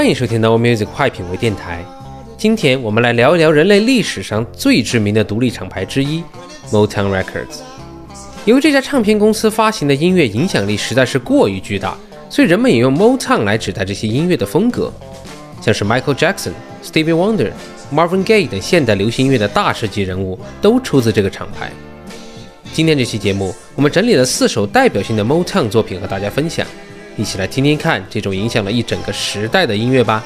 欢迎收听 No Music 快品味电台。今天我们来聊一聊人类历史上最知名的独立厂牌之一 Motown Records。由于这家唱片公司发行的音乐影响力实在是过于巨大，所以人们也用 Motown 来指代这些音乐的风格。像是 Michael Jackson、Stevie Wonder、Marvin Gaye 等现代流行音乐的大师级人物都出自这个厂牌。今天这期节目，我们整理了四首代表性的 Motown 作品和大家分享，一起来听听看这种影响了一整个时代的音乐吧。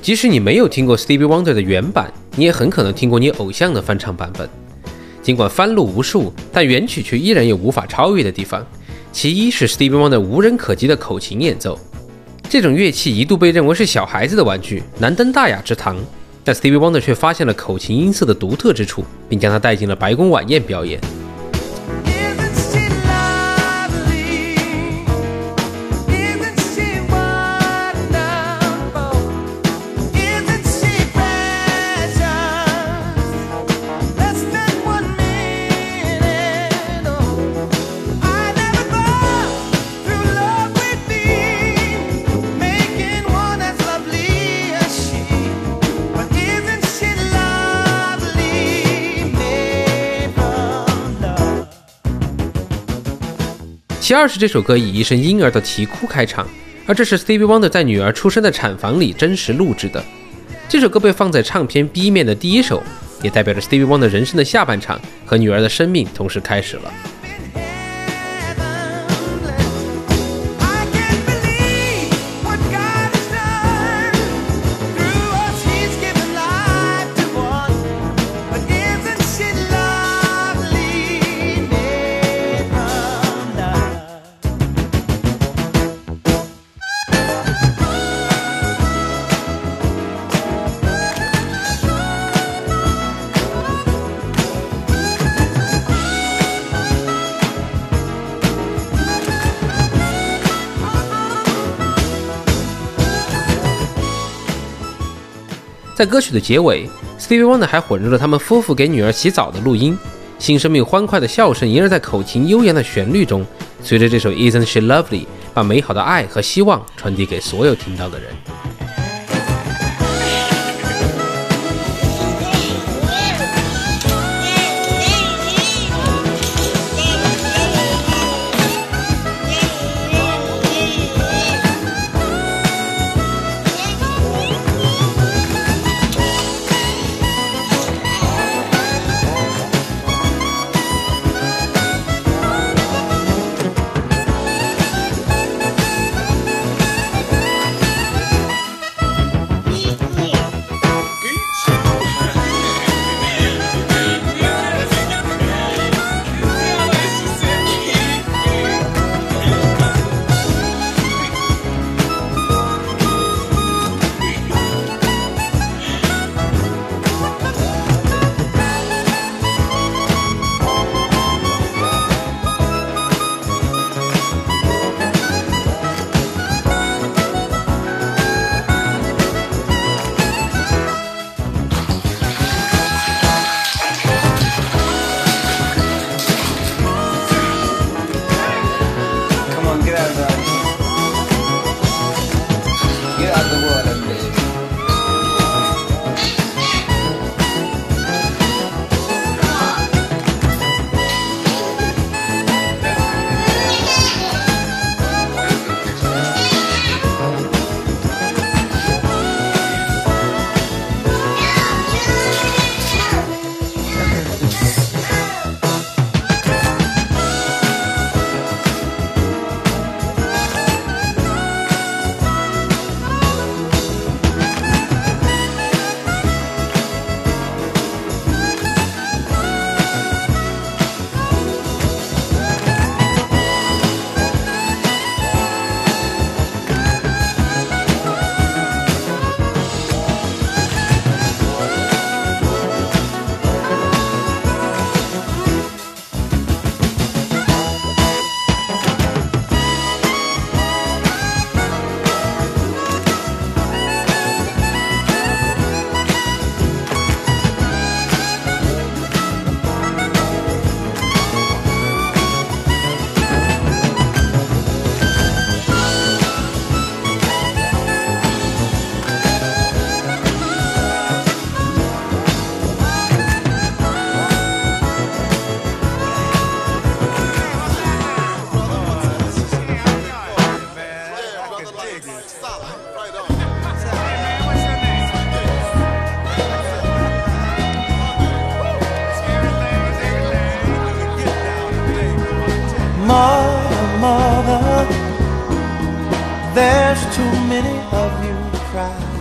即使你没有听过 Stevie Wonder 的原版，你也很可能听过你偶像的翻唱版本。尽管翻录无数，但原曲却依然有无法超越的地方。其一是 Stevie Wonder 无人可及的口琴演奏，这种乐器一度被认为是小孩子的玩具，难登大雅之堂。但 Stevie Wonder 却发现了口琴音色的独特之处，并将它带进了白宫晚宴表演。第二是这首歌以一声婴儿的啼哭开场，而这是 Stevie Wonder 在女儿出生的产房里真实录制的。这首歌被放在唱片 B 面的第一首，也代表着 Stevie Wonder 人生的下半场和女儿的生命同时开始了。在歌曲的结尾，Stevie Wonder 还混入了他们夫妇给女儿洗澡的录音，新生命欢快的笑声萦绕在口琴悠扬的旋律中，随着这首 Isn't She Lovely，把美好的爱和希望传递给所有听到的人。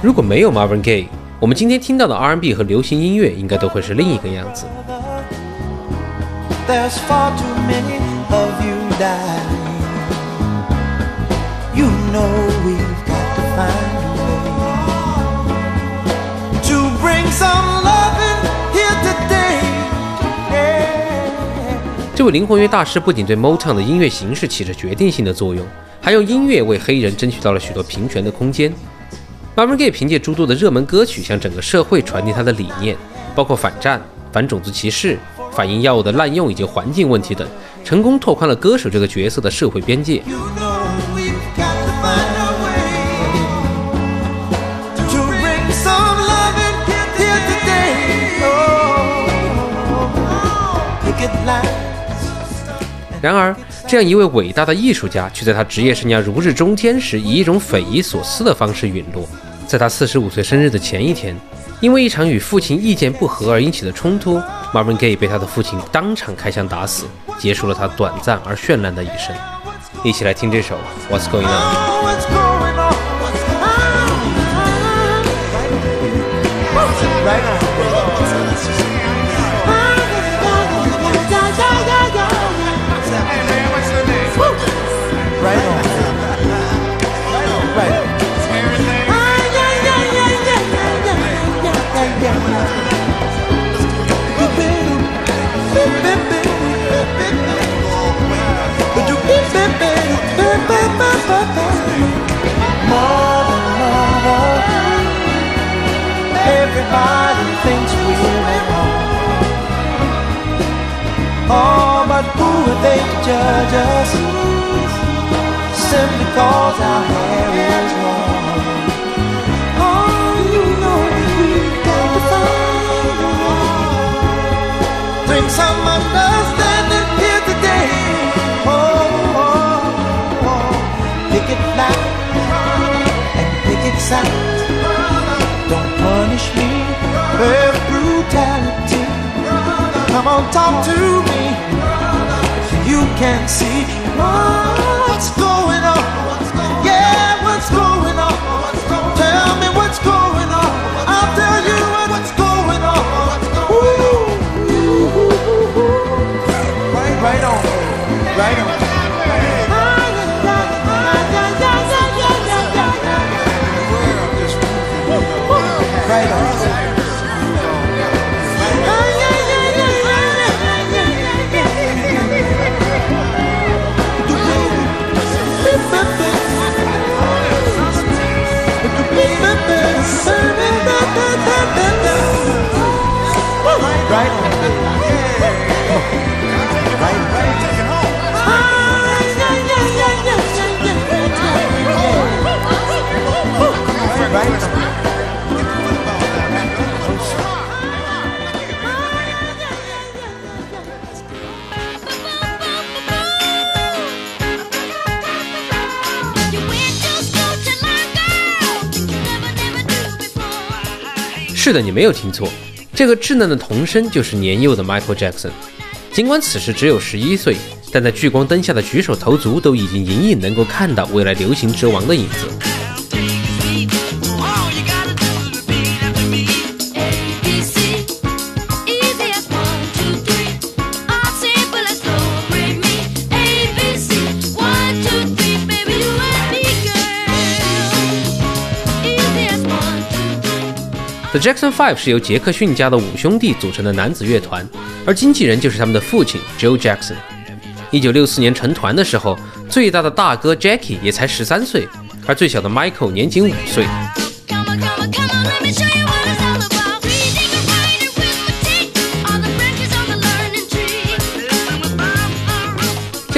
如果没有 Marvin Gaye，我们今天听到的 R&B 和流行音乐应该都会是另一个样子。这位灵魂乐大师不仅对 Motown 的音乐形式起着决定性的作用，还用音乐为黑人争取到了许多平权的空间。Marvin Gaye 凭借诸多的热门歌曲向整个社会传递他的理念，包括反战、反种族歧视、反映药物的滥用以及环境问题等，成功拓宽了歌手这个角色的社会边界。然而，这样一位伟大的艺术家，却在他职业生涯如日中天时，以一种匪夷所思的方式陨落。在他四十五岁生日的前一天，因为一场与父亲意见不合而引起的冲突，Marvin Gaye 被他的父亲当场开枪打死，结束了他短暂而绚烂的一生。一起来听这首《What's Going On》。Judge us? Simply cause our hair is long. Oh, you know we've got to find a some understanding here today. Oh, oh, oh. pick it and pick it. Don't punish me with brutality. Come on, talk to me. You can see what's going on. Yeah, what's going on? Tell me what's going on. I'll tell you what's going on. Ooh, right on, right on. Right on. 是的，你没有听错，这个稚嫩的童声就是年幼的 Michael Jackson。尽管此时只有十一岁，但在聚光灯下的举手投足都已经隐隐能够看到未来流行之王的影子。The Jackson Five 是由杰克逊家的五兄弟组成的男子乐团，而经纪人就是他们的父亲 Joe Jackson。一九六四年成团的时候，最大的大哥 Jackie 也才十三岁，而最小的 Michael 年仅五岁。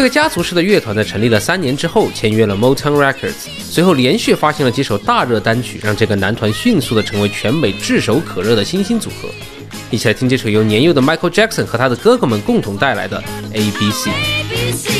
个家族式的乐团在成立了三年之后，签约了 Motown Records，随后连续发行了几首大热单曲，让这个男团迅速的成为全美炙手可热的新兴组合。一起来听这首由年幼的 Michael Jackson 和他的哥哥们共同带来的 A B C。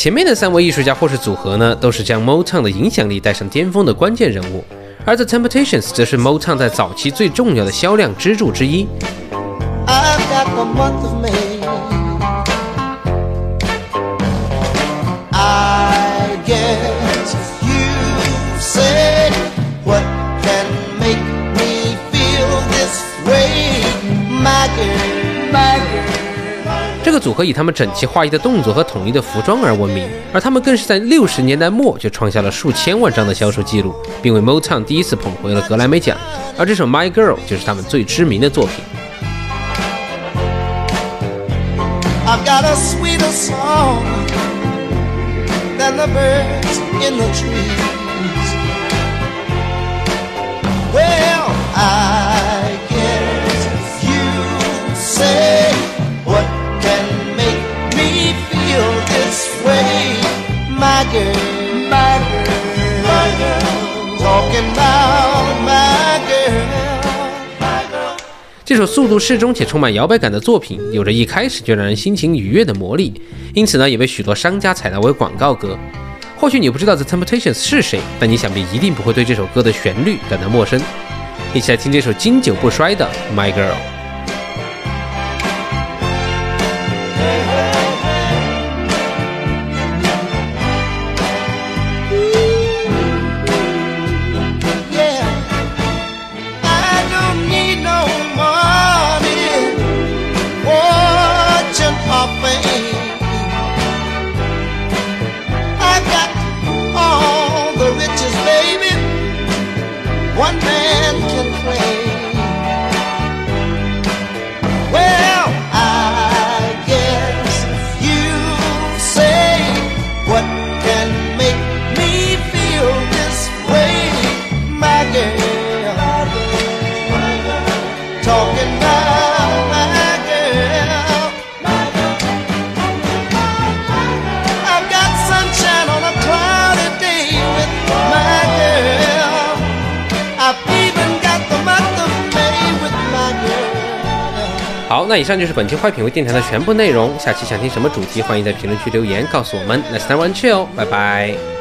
前面的三位艺术家或是组合呢，都是将 Motown 的影响力带上巅峰的关键人物，而 The Temptations 则是 Motown 在早期最重要的销量支柱之一。 I've got the month of May. I guess you say what can make me feel this way, my girl, my girl. 这个组合以他们整齐划一的动作和统一的服装而闻名，而他们更是在六十年代末就创下了数千万张的销售记录，并为 Motown 第一次捧回了格莱美奖。而这首《My Girl》就是他们最知名的作品。I've got a sweet song than the birds in the trees. Well, I 首速度适中且充满摇摆感的作品，有着一开始就让人心情愉悦的魔力，因此呢，也被许多商家采纳为广告歌。或许你不知道 The Temptations 是谁，但你想必一定不会对这首歌的旋律感到陌生。一起来听这首经久不衰的《My Girl》。One man 那以上就是本期坏品味电台的全部内容。下期想听什么主题，欢迎在评论区留言告诉我们。let's dive one chill，拜拜。